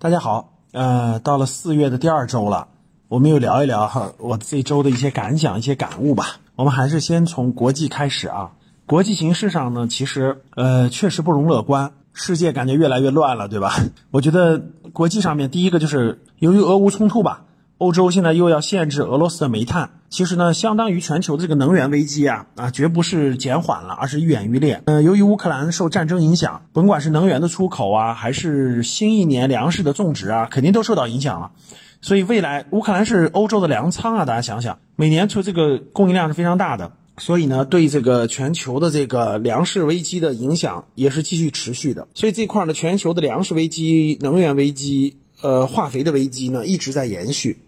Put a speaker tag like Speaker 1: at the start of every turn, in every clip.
Speaker 1: 大家好，呃，到了四月的第二周了，我们又聊一聊哈我这周的一些感想、一些感悟吧。我们还是先从国际开始啊。国际形势上呢，其实呃确实不容乐观，世界感觉越来越乱了，对吧？我觉得国际上面第一个就是由于俄乌冲突吧。欧洲现在又要限制俄罗斯的煤炭，其实呢，相当于全球的这个能源危机啊啊，绝不是减缓了，而是愈演愈烈。呃，由于乌克兰受战争影响，甭管是能源的出口啊，还是新一年粮食的种植啊，肯定都受到影响了。所以未来乌克兰是欧洲的粮仓啊，大家想想，每年出这个供应量是非常大的，所以呢，对这个全球的这个粮食危机的影响也是继续持续的。所以这块呢，全球的粮食危机、能源危机、呃，化肥的危机呢，一直在延续。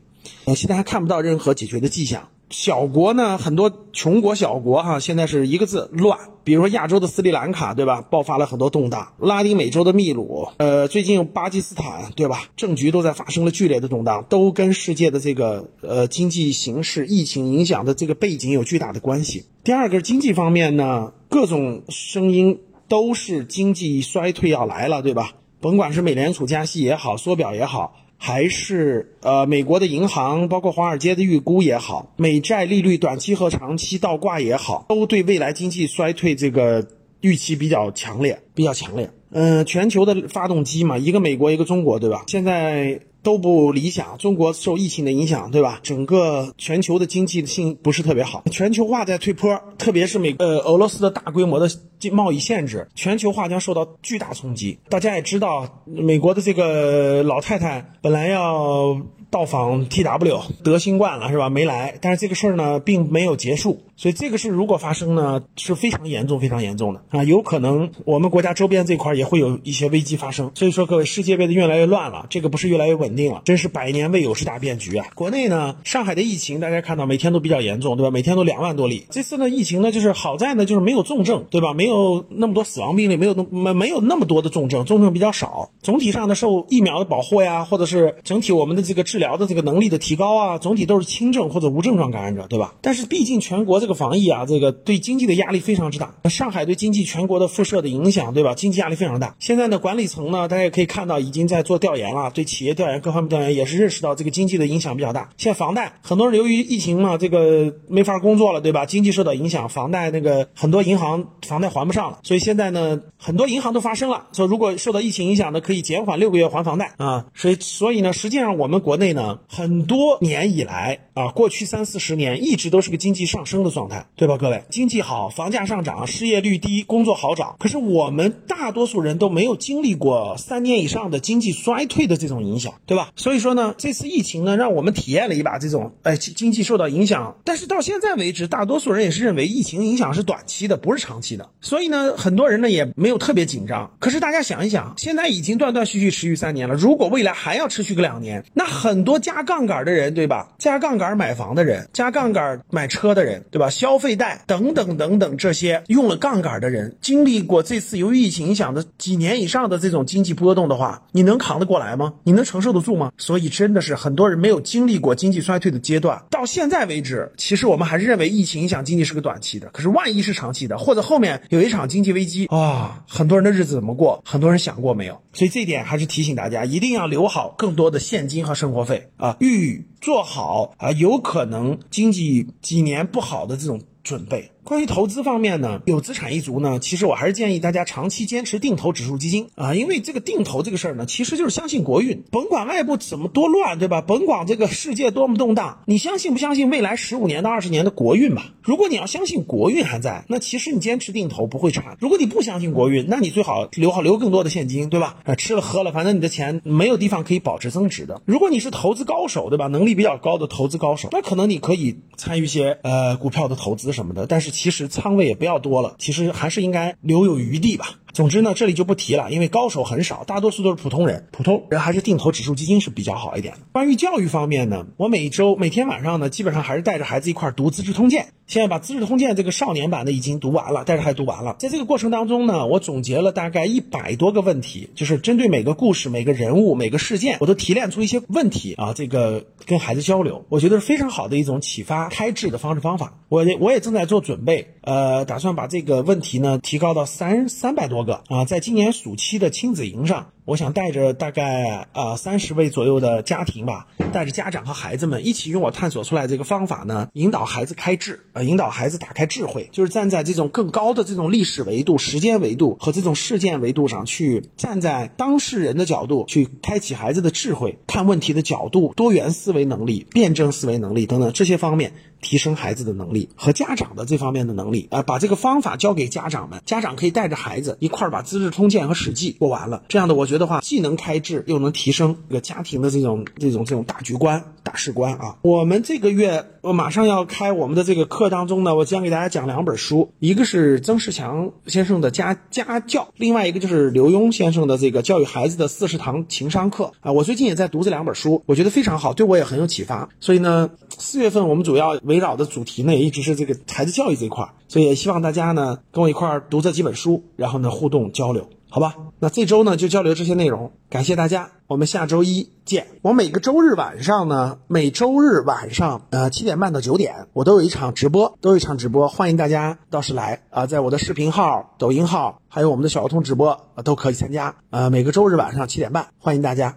Speaker 1: 呃，现在还看不到任何解决的迹象。小国呢，很多穷国小国哈，现在是一个字乱。比如说亚洲的斯里兰卡，对吧？爆发了很多动荡。拉丁美洲的秘鲁，呃，最近巴基斯坦，对吧？政局都在发生了剧烈的动荡，都跟世界的这个呃经济形势、疫情影响的这个背景有巨大的关系。第二个是经济方面呢，各种声音都是经济衰退要来了，对吧？甭管是美联储加息也好，缩表也好。还是呃，美国的银行，包括华尔街的预估也好，美债利率短期和长期倒挂也好，都对未来经济衰退这个预期比较强烈，比较强烈。嗯，全球的发动机嘛，一个美国，一个中国，对吧？现在。都不理想，中国受疫情的影响，对吧？整个全球的经济性不是特别好，全球化在退坡，特别是美呃俄罗斯的大规模的贸易限制，全球化将受到巨大冲击。大家也知道，美国的这个老太太本来要到访 TW 得新冠了，是吧？没来，但是这个事儿呢并没有结束。所以这个事如果发生呢，是非常严重、非常严重的啊！有可能我们国家周边这块也会有一些危机发生。所以说，各位，世界变得越来越乱了，这个不是越来越稳定了，真是百年未有之大变局啊！国内呢，上海的疫情大家看到每天都比较严重，对吧？每天都两万多例。这次呢，疫情呢，就是好在呢，就是没有重症，对吧？没有那么多死亡病例，没有那没没有那么多的重症，重症比较少。总体上呢，受疫苗的保护呀，或者是整体我们的这个治疗的这个能力的提高啊，总体都是轻症或者无症状感染者，对吧？但是毕竟全国这个。防疫啊，这个对经济的压力非常之大。上海对经济全国的辐射的影响，对吧？经济压力非常大。现在呢，管理层呢，大家也可以看到，已经在做调研了，对企业调研、各方面调研，也是认识到这个经济的影响比较大。现在房贷，很多人由于疫情嘛，这个没法工作了，对吧？经济受到影响，房贷那个很多银行房贷还不上了，所以现在呢，很多银行都发声了，说如果受到疫情影响呢，可以减缓六个月还房贷啊。所以，所以呢，实际上我们国内呢，很多年以来啊，过去三四十年一直都是个经济上升的状态。对吧，各位，经济好，房价上涨，失业率低，工作好找。可是我们大多数人都没有经历过三年以上的经济衰退的这种影响，对吧？所以说呢，这次疫情呢，让我们体验了一把这种，哎，经济受到影响。但是到现在为止，大多数人也是认为疫情影响是短期的，不是长期的。所以呢，很多人呢也没有特别紧张。可是大家想一想，现在已经断断续续持续三年了，如果未来还要持续个两年，那很很多加杠杆的人，对吧？加杠杆买房的人，加杠杆买车的人，对吧？消费贷。等等等等，这些用了杠杆的人，经历过这次由于疫情影响的几年以上的这种经济波动的话，你能扛得过来吗？你能承受得住吗？所以真的是很多人没有经历过经济衰退的阶段，到现在为止，其实我们还是认为疫情影响经济是个短期的。可是万一是长期的，或者后面有一场经济危机啊，很多人的日子怎么过？很多人想过没有？所以这点还是提醒大家，一定要留好更多的现金和生活费啊，预做好啊，有可能经济几年不好的这种。准备。关于投资方面呢，有资产一族呢，其实我还是建议大家长期坚持定投指数基金啊，因为这个定投这个事儿呢，其实就是相信国运，甭管外部怎么多乱，对吧？甭管这个世界多么动荡，你相信不相信未来十五年到二十年的国运吧？如果你要相信国运还在，那其实你坚持定投不会差。如果你不相信国运，那你最好留好留更多的现金，对吧？啊，吃了喝了，反正你的钱没有地方可以保值增值的。如果你是投资高手，对吧？能力比较高的投资高手，那可能你可以参与一些呃股票的投资什么的，但是其实仓位也不要多了，其实还是应该留有余地吧。总之呢，这里就不提了，因为高手很少，大多数都是普通人。普通人还是定投指数基金是比较好一点的。关于教育方面呢，我每周每天晚上呢，基本上还是带着孩子一块读《资治通鉴》。现在把《资治通鉴》这个少年版的已经读完了，带着孩子读完了。在这个过程当中呢，我总结了大概一百多个问题，就是针对每个故事、每个人物、每个事件，我都提炼出一些问题啊，这个跟孩子交流，我觉得是非常好的一种启发开智的方式方法。我我也正在做准备，呃，打算把这个问题呢提高到三三百多。个。啊，在今年暑期的亲子营上，我想带着大概啊三十位左右的家庭吧，带着家长和孩子们一起用我探索出来这个方法呢，引导孩子开智，呃，引导孩子打开智慧，就是站在这种更高的这种历史维度、时间维度和这种事件维度上去，站在当事人的角度去开启孩子的智慧，看问题的角度、多元思维能力、辩证思维能力等等这些方面。提升孩子的能力和家长的这方面的能力啊，把这个方法交给家长们，家长可以带着孩子一块儿把《资治通鉴》和《史记》过完了。这样的，我觉得的话既能开智，又能提升这个家庭的这种这种这种大局观、大事观啊。我们这个月我马上要开我们的这个课当中呢，我将给大家讲两本书，一个是曾仕强先生的家家教，另外一个就是刘墉先生的这个教育孩子的四十堂情商课啊。我最近也在读这两本书，我觉得非常好，对我也很有启发。所以呢，四月份我们主要。围绕的主题呢，也一直是这个孩子教育这一块儿，所以也希望大家呢跟我一块儿读这几本书，然后呢互动交流，好吧？那这周呢就交流这些内容，感谢大家，我们下周一见。我每个周日晚上呢，每周日晚上呃七点半到九点，我都有一场直播，都有一场直播，欢迎大家到时来啊，在我的视频号、抖音号，还有我们的小儿童直播啊都可以参加。呃，每个周日晚上七点半，欢迎大家。